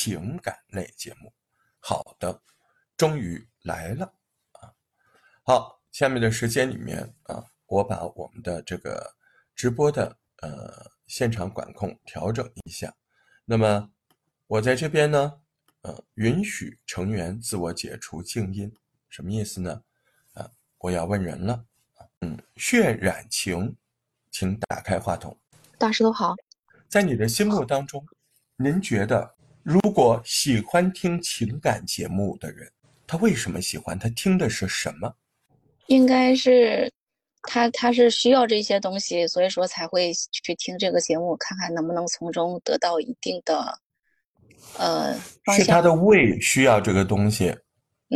情感类节目。好的，终于来了啊！好，下面的时间里面啊，我把我们的这个直播的呃现场管控调整一下。那么我在这边呢，呃，允许成员自我解除静音，什么意思呢？啊，我要问人了。嗯，血染情，请打开话筒。大师都好，在你的心目当中，您觉得如果喜欢听情感节目的人，他为什么喜欢？他听的是什么？应该是他他是需要这些东西，所以说才会去听这个节目，看看能不能从中得到一定的呃是他的胃需要这个东西，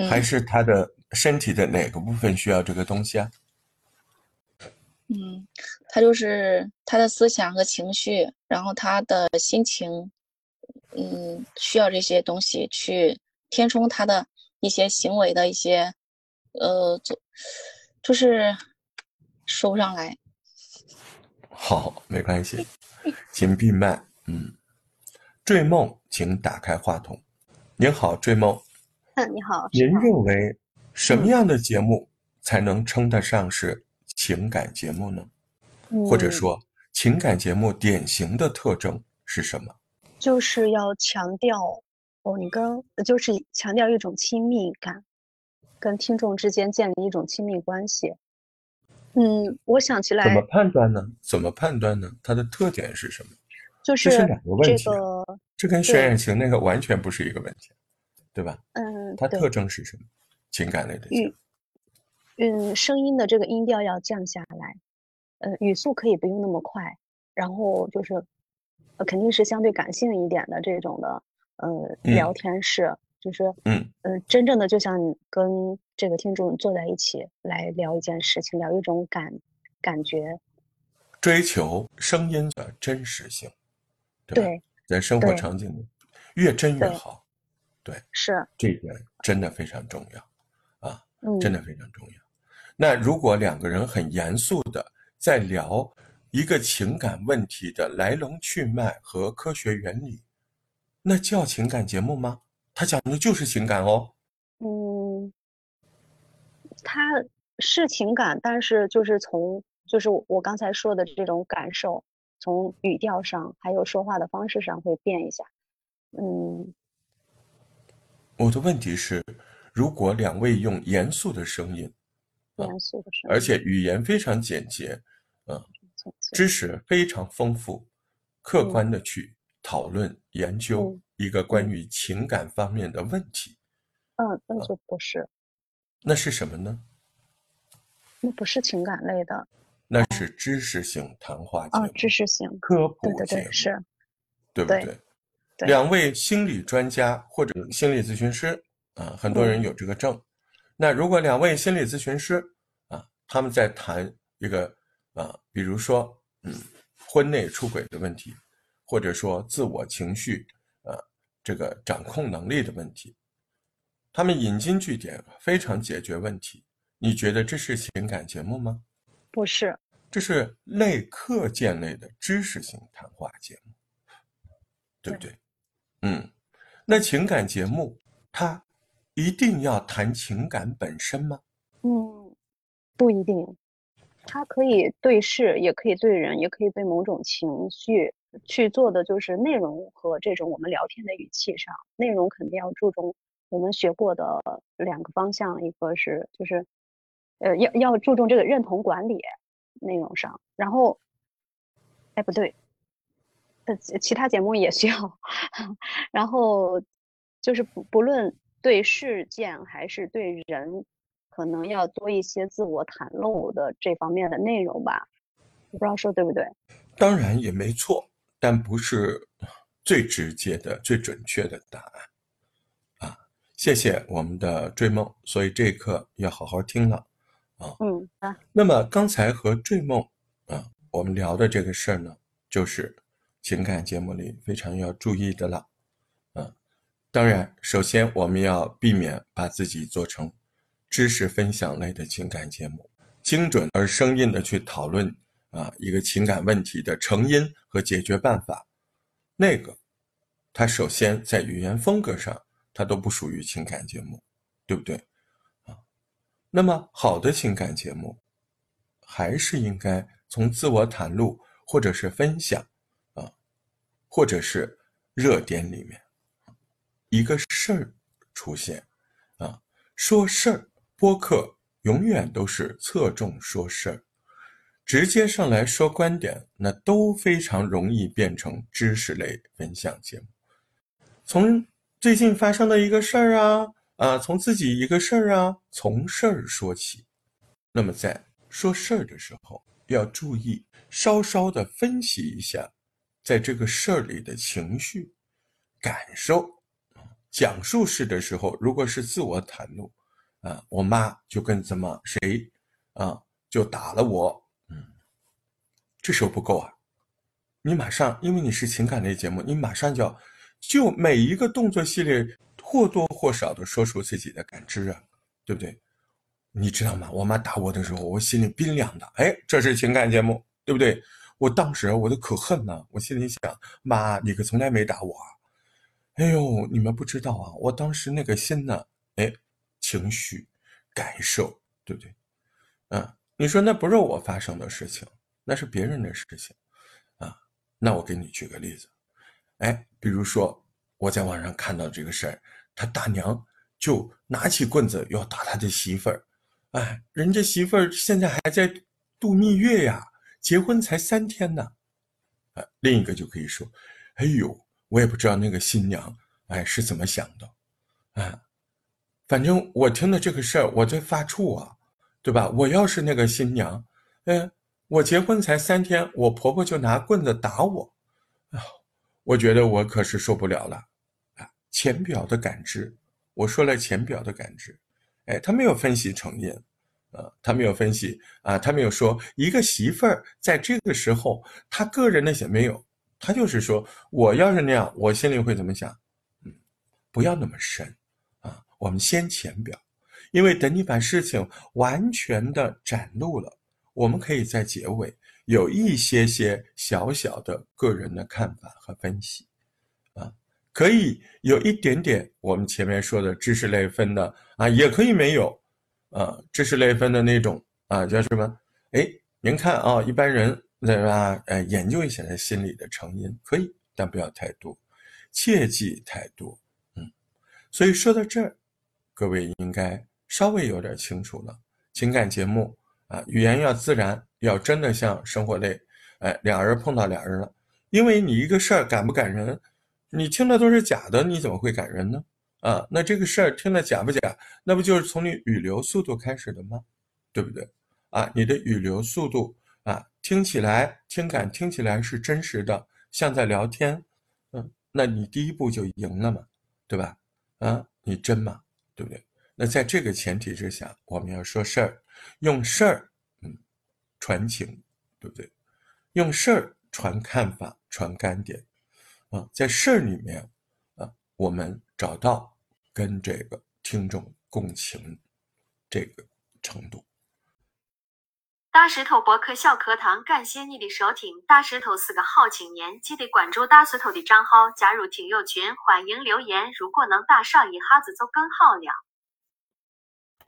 还是他的身体的哪个部分需要这个东西啊？嗯，他就是他的思想和情绪，然后他的心情，嗯，需要这些东西去填充他的一些行为的一些，呃，就就是说不上来。好，没关系，请闭麦。嗯，追梦，请打开话筒。您好，追梦。嗯，你好。您认为什么样的节目才能称得上是？情感节目呢，或者说情感节目典型的特征是什么？就是要强调哦，你跟就是强调一种亲密感，跟听众之间建立一种亲密关系。嗯，我想起来怎么判断呢？怎么判断呢？它的特点是什么？就是这是两个问题，这这跟渲染型那个完全不是一个问题，对吧？嗯，它特征是什么？情感类的节目。嗯，声音的这个音调要降下来，呃，语速可以不用那么快，然后就是，呃，肯定是相对感性一点的这种的，呃，聊天式，就是，嗯，呃，真正的就像跟这个听众坐在一起来聊一件事情，聊一种感感觉，追求声音的真实性，对，在生活场景里，越真越好，对，是，这一点真的非常重要，啊，真的非常重要。那如果两个人很严肃的在聊一个情感问题的来龙去脉和科学原理，那叫情感节目吗？他讲的就是情感哦。嗯，他是情感，但是就是从就是我刚才说的这种感受，从语调上还有说话的方式上会变一下。嗯，我的问题是，如果两位用严肃的声音。严肃的声音而且语言非常简洁，嗯，知识非常丰富，客观的去讨论研究一个关于情感方面的问题。嗯，那就不是。那是什么呢？那不是情感类的。那是知识性谈话节目。知识性科普节目是，对不对？两位心理专家或者心理咨询师啊，很多人有这个证。那如果两位心理咨询师啊，他们在谈一个啊，比如说嗯，婚内出轨的问题，或者说自我情绪呃这个掌控能力的问题，他们引经据典，非常解决问题。你觉得这是情感节目吗？不是，这是类课件类的知识性谈话节目，对不对？嗯，那情感节目它。一定要谈情感本身吗？嗯，不一定，它可以对事，也可以对人，也可以对某种情绪去做的，就是内容和这种我们聊天的语气上，内容肯定要注重我们学过的两个方向，一个是就是，呃，要要注重这个认同管理内容上，然后，哎，不对，呃，其他节目也需要，然后就是不不论。对事件还是对人，可能要多一些自我袒露的这方面的内容吧，我不知道说对不对？当然也没错，但不是最直接的、最准确的答案。啊，谢谢我们的追梦，所以这一课要好好听了。啊，嗯啊。那么刚才和追梦啊，我们聊的这个事儿呢，就是情感节目里非常要注意的了。当然，首先我们要避免把自己做成知识分享类的情感节目，精准而生硬的去讨论啊一个情感问题的成因和解决办法，那个它首先在语言风格上，它都不属于情感节目，对不对？啊，那么好的情感节目，还是应该从自我袒露，或者是分享，啊，或者是热点里面，一个事儿出现，啊，说事儿，播客永远都是侧重说事儿。直接上来说观点，那都非常容易变成知识类分享节目。从最近发生的一个事儿啊，啊，从自己一个事儿啊，从事儿说起。那么在说事儿的时候，要注意稍稍的分析一下，在这个事儿里的情绪、感受。讲述式的时候，如果是自我袒露，啊，我妈就跟怎么谁，啊，就打了我。嗯这时候不够啊！你马上，因为你是情感类节目，你马上就要就每一个动作系列或多或少的说出自己的感知啊，对不对？你知道吗？我妈打我的时候，我心里冰凉的。哎，这是情感节目，对不对？我当时我都可恨了，我心里想：妈，你可从来没打我。啊哎呦，你们不知道啊，我当时那个心呢，哎，情绪感受，对不对？嗯，你说那不是我发生的事情。那是别人的事情，啊，那我给你举个例子，哎，比如说我在网上看到这个事儿，他大娘就拿起棍子要打他的媳妇儿，哎，人家媳妇儿现在还在度蜜月呀，结婚才三天呢，啊，另一个就可以说，哎呦，我也不知道那个新娘哎是怎么想的，啊，反正我听了这个事儿我在发怵啊，对吧？我要是那个新娘，嗯。我结婚才三天，我婆婆就拿棍子打我，啊，我觉得我可是受不了了，啊，浅表的感知，我说了浅表的感知，哎，他没有分析成因，啊，他没有分析，啊，他没有说一个媳妇儿在这个时候，他个人那些没有，他就是说，我要是那样，我心里会怎么想？嗯，不要那么深，我们先浅表，因为等你把事情完全的展露了。我们可以在结尾有一些些小小的个人的看法和分析，啊，可以有一点点我们前面说的知识类分的啊，也可以没有，啊，知识类分的那种啊，叫什么？哎，您看啊，一般人对吧？哎，研究一下他心理的成因可以，但不要太多，切忌太多。嗯，所以说到这儿，各位应该稍微有点清楚了，情感节目。啊，语言要自然，要真的像生活类，哎，俩人碰到俩人了，因为你一个事儿感不感人，你听的都是假的，你怎么会感人呢？啊，那这个事儿听的假不假？那不就是从你语流速度开始的吗？对不对？啊，你的语流速度啊，听起来听感听起来是真实的，像在聊天，嗯，那你第一步就赢了嘛，对吧？啊，你真嘛，对不对？那在这个前提之下，我们要说事儿。用事儿，嗯，传情，对不对？用事儿传看法，传观点，啊，在事儿里面，啊，我们找到跟这个听众共情这个程度。大石头博客小课堂，感谢你的收听。大石头是个好青年，记得关注大石头的账号，加入听友群，欢迎留言。如果能打赏一下子，就更好了。